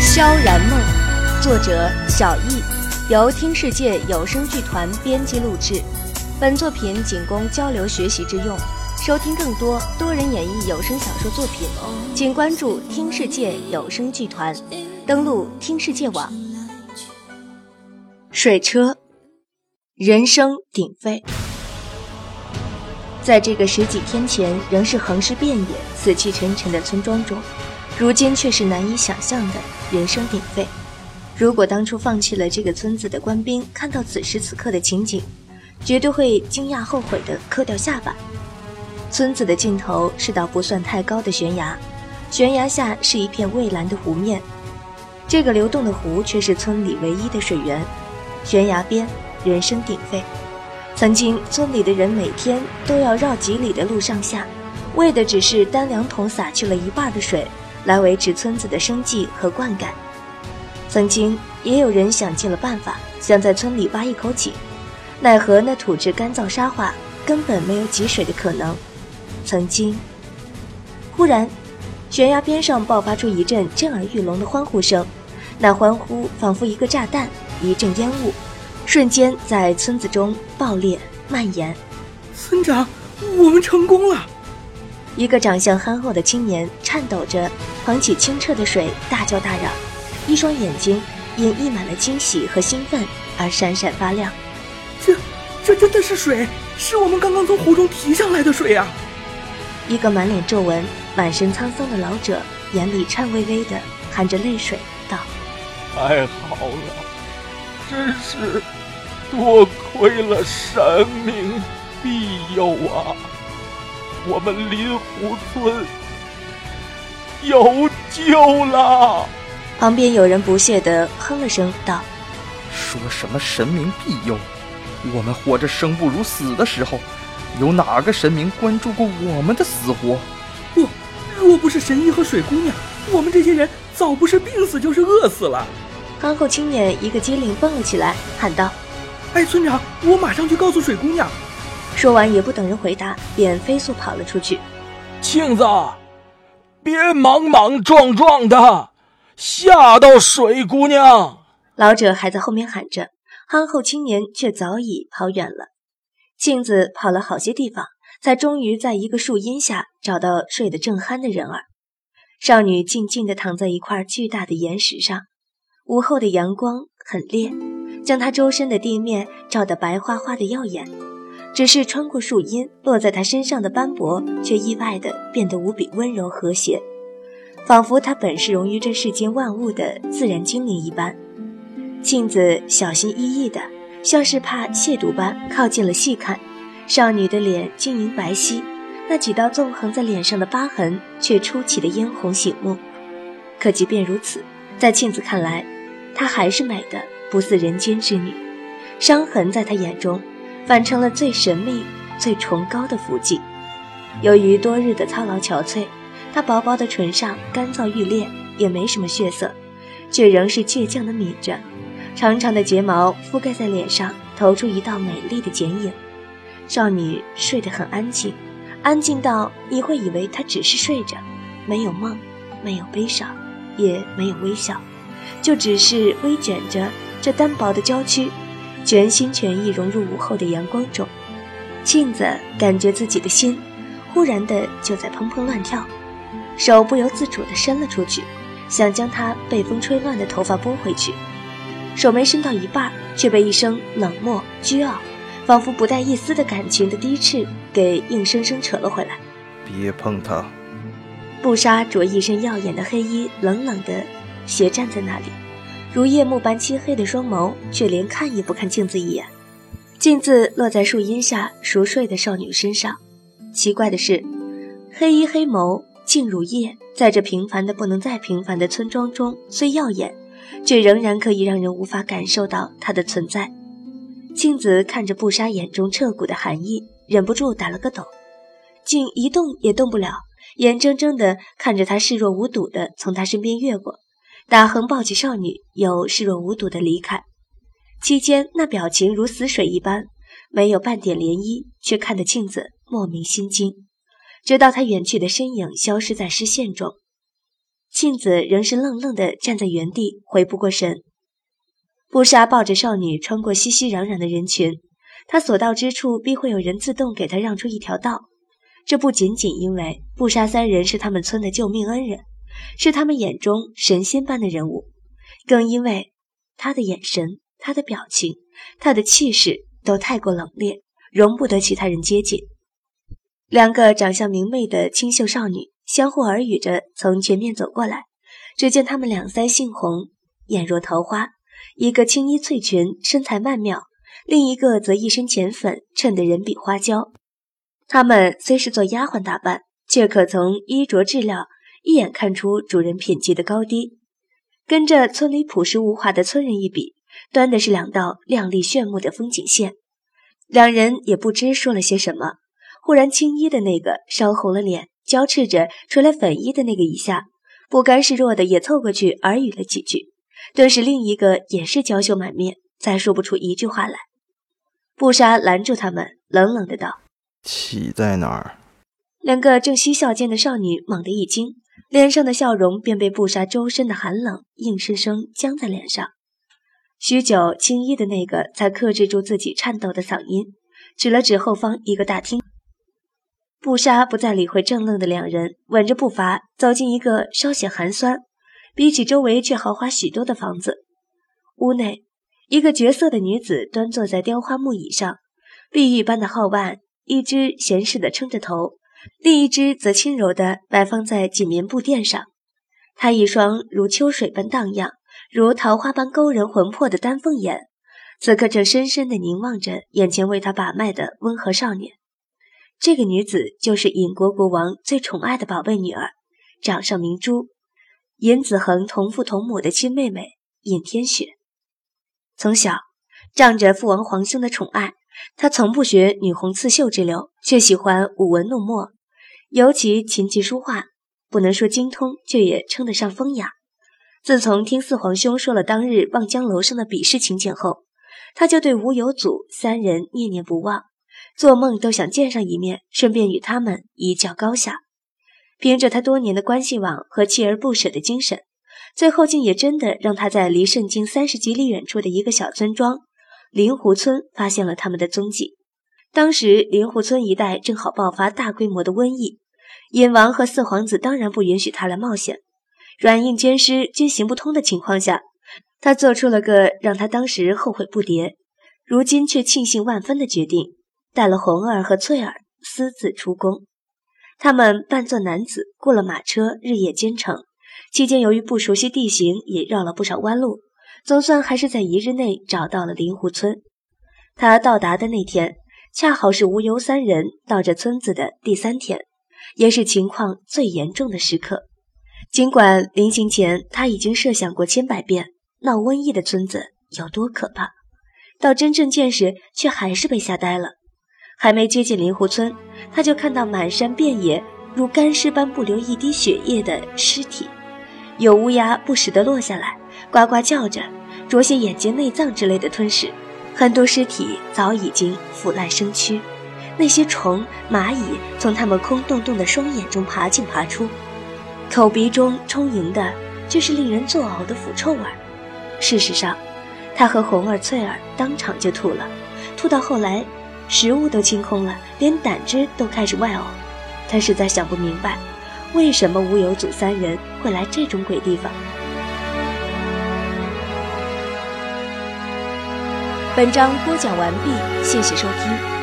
萧然梦，作者小易，由听世界有声剧团编辑录制。本作品仅供交流学习之用。收听更多多人演绎有声小说作品，请关注听世界有声剧团，登录听世界网。水车，人声鼎沸。在这个十几天前仍是横尸遍野、死气沉沉的村庄中，如今却是难以想象的人声鼎沸。如果当初放弃了这个村子的官兵看到此时此刻的情景，绝对会惊讶后悔的磕掉下巴。村子的尽头是道不算太高的悬崖，悬崖下是一片蔚蓝的湖面，这个流动的湖却是村里唯一的水源。悬崖边人声鼎沸，曾经村里的人每天都要绕几里的路上下，为的只是担两桶洒去了一半的水，来维持村子的生计和灌溉。曾经也有人想尽了办法，想在村里挖一口井，奈何那土质干燥沙化，根本没有集水的可能。曾经，忽然，悬崖边上爆发出一阵震耳欲聋的欢呼声，那欢呼仿佛一个炸弹，一阵烟雾，瞬间在村子中爆裂蔓延。村长，我们成功了！一个长相憨厚的青年颤抖着捧起清澈的水，大叫大嚷，一双眼睛因溢满了惊喜和兴奋而闪闪发亮。这，这真的是水，是我们刚刚从湖中提上来的水啊！一个满脸皱纹、满身沧桑的老者，眼里颤巍巍的含着泪水道：“太好了，真是多亏了神明庇佑啊！我们林湖村有救了。”旁边有人不屑的哼了声道：“说什么神明庇佑？我们活着生不如死的时候。”有哪个神明关注过我们的死活？不，若不是神医和水姑娘，我们这些人早不是病死就是饿死了。憨厚青年一个机灵蹦了起来，喊道：“哎，村长，我马上去告诉水姑娘。”说完也不等人回答，便飞速跑了出去。庆子，别莽莽撞撞的，吓到水姑娘！老者还在后面喊着，憨厚青年却早已跑远了。庆子跑了好些地方，才终于在一个树荫下找到睡得正酣的人儿。少女静静地躺在一块巨大的岩石上，午后的阳光很烈，将她周身的地面照得白花花的耀眼。只是穿过树荫落在她身上的斑驳，却意外地变得无比温柔和谐，仿佛她本是融于这世间万物的自然精灵一般。镜子小心翼翼的。像是怕亵渎般靠近了细看，少女的脸晶莹白皙，那几道纵横在脸上的疤痕却出奇的嫣红醒目。可即便如此，在庆子看来，她还是美的不似人间之女。伤痕在她眼中，反成了最神秘、最崇高的福气。由于多日的操劳憔悴，她薄薄的唇上干燥欲裂，也没什么血色，却仍是倔强的抿着。长长的睫毛覆盖在脸上，投出一道美丽的剪影。少女睡得很安静，安静到你会以为她只是睡着，没有梦，没有悲伤，也没有微笑，就只是微卷着这单薄的娇躯，全心全意融入午后的阳光中。庆子感觉自己的心忽然的就在砰砰乱跳，手不由自主地伸了出去，想将她被风吹乱的头发拨回去。手没伸到一半，却被一声冷漠、倨傲，仿佛不带一丝的感情的低斥给硬生生扯了回来。别碰他！布莎着一身耀眼的黑衣，冷冷的斜站在那里，如夜幕般漆黑的双眸却连看也不看镜子一眼。镜子落在树荫下熟睡的少女身上。奇怪的是，黑衣黑眸，静如夜，在这平凡的不能再平凡的村庄中，虽耀眼。却仍然可以让人无法感受到它的存在。庆子看着布莎眼中彻骨的寒意，忍不住打了个抖，竟一动也动不了，眼睁睁地看着他视若无睹地从他身边越过，大亨抱起少女，又视若无睹的离开。期间那表情如死水一般，没有半点涟漪，却看得庆子莫名心惊。直到他远去的身影消失在视线中，庆子仍是愣愣地站在原地，回不过神。布莎抱着少女穿过熙熙攘攘的人群，他所到之处必会有人自动给他让出一条道。这不仅仅因为布莎三人是他们村的救命恩人，是他们眼中神仙般的人物，更因为他的眼神、他的表情、他的气势都太过冷冽，容不得其他人接近。两个长相明媚的清秀少女相互耳语着从前面走过来，只见她们两腮杏红，眼若桃花。一个青衣翠裙，身材曼妙；另一个则一身浅粉，衬得人比花娇。她们虽是做丫鬟打扮，却可从衣着质料一眼看出主人品级的高低。跟着村里朴实无华的村人一比，端的是两道亮丽炫目的风景线。两人也不知说了些什么，忽然青衣的那个烧红了脸，娇斥着垂来粉衣的那个一下，不甘示弱的也凑过去耳语了几句。顿时，另一个也是娇羞满面，再说不出一句话来。布莎拦住他们，冷冷的道：“气在哪儿？”两个正嬉笑间的少女猛地一惊，脸上的笑容便被布莎周身的寒冷硬生生僵在脸上。许久，青衣的那个才克制住自己颤抖的嗓音，指了指后方一个大厅。布莎不再理会怔愣的两人，稳着步伐走进一个稍显寒酸。比起周围却豪华许多的房子，屋内一个绝色的女子端坐在雕花木椅上，碧玉般的皓腕，一只闲适的撑着头，另一只则轻柔地摆放在锦棉布垫上。她一双如秋水般荡漾、如桃花般勾人魂魄的丹凤眼，此刻正深深地凝望着眼前为她把脉的温和少年。这个女子就是尹国国王最宠爱的宝贝女儿，掌上明珠。尹子恒同父同母的亲妹妹尹天雪，从小仗着父王皇兄的宠爱，她从不学女红刺绣之流，却喜欢舞文弄墨，尤其琴棋书画，不能说精通，却也称得上风雅。自从听四皇兄说了当日望江楼上的比试情景后，他就对吴有祖三人念念不忘，做梦都想见上一面，顺便与他们一较高下。凭着他多年的关系网和锲而不舍的精神，最后竟也真的让他在离圣经三十几里远处的一个小村庄灵湖村发现了他们的踪迹。当时灵湖村一带正好爆发大规模的瘟疫，隐王和四皇子当然不允许他来冒险。软硬兼施均行不通的情况下，他做出了个让他当时后悔不迭，如今却庆幸万分的决定，带了红儿和翠儿私自出宫。他们扮作男子，过了马车，日夜兼程。期间由于不熟悉地形，也绕了不少弯路，总算还是在一日内找到了灵湖村。他到达的那天，恰好是无忧三人到这村子的第三天，也是情况最严重的时刻。尽管临行前他已经设想过千百遍闹瘟疫的村子有多可怕，到真正见时，却还是被吓呆了。还没接近灵湖村，他就看到满山遍野如干尸般不流一滴血液的尸体，有乌鸦不时地落下来，呱呱叫着，啄些眼睛、内脏之类的吞噬。很多尸体早已经腐烂生蛆，那些虫、蚂蚁从他们空洞洞的双眼中爬进爬出，口鼻中充盈的却是令人作呕的腐臭味。事实上，他和红儿、翠儿当场就吐了，吐到后来。食物都清空了，连胆汁都开始外呕。他实在想不明白，为什么吴有祖三人会来这种鬼地方。本章播讲完毕，谢谢收听。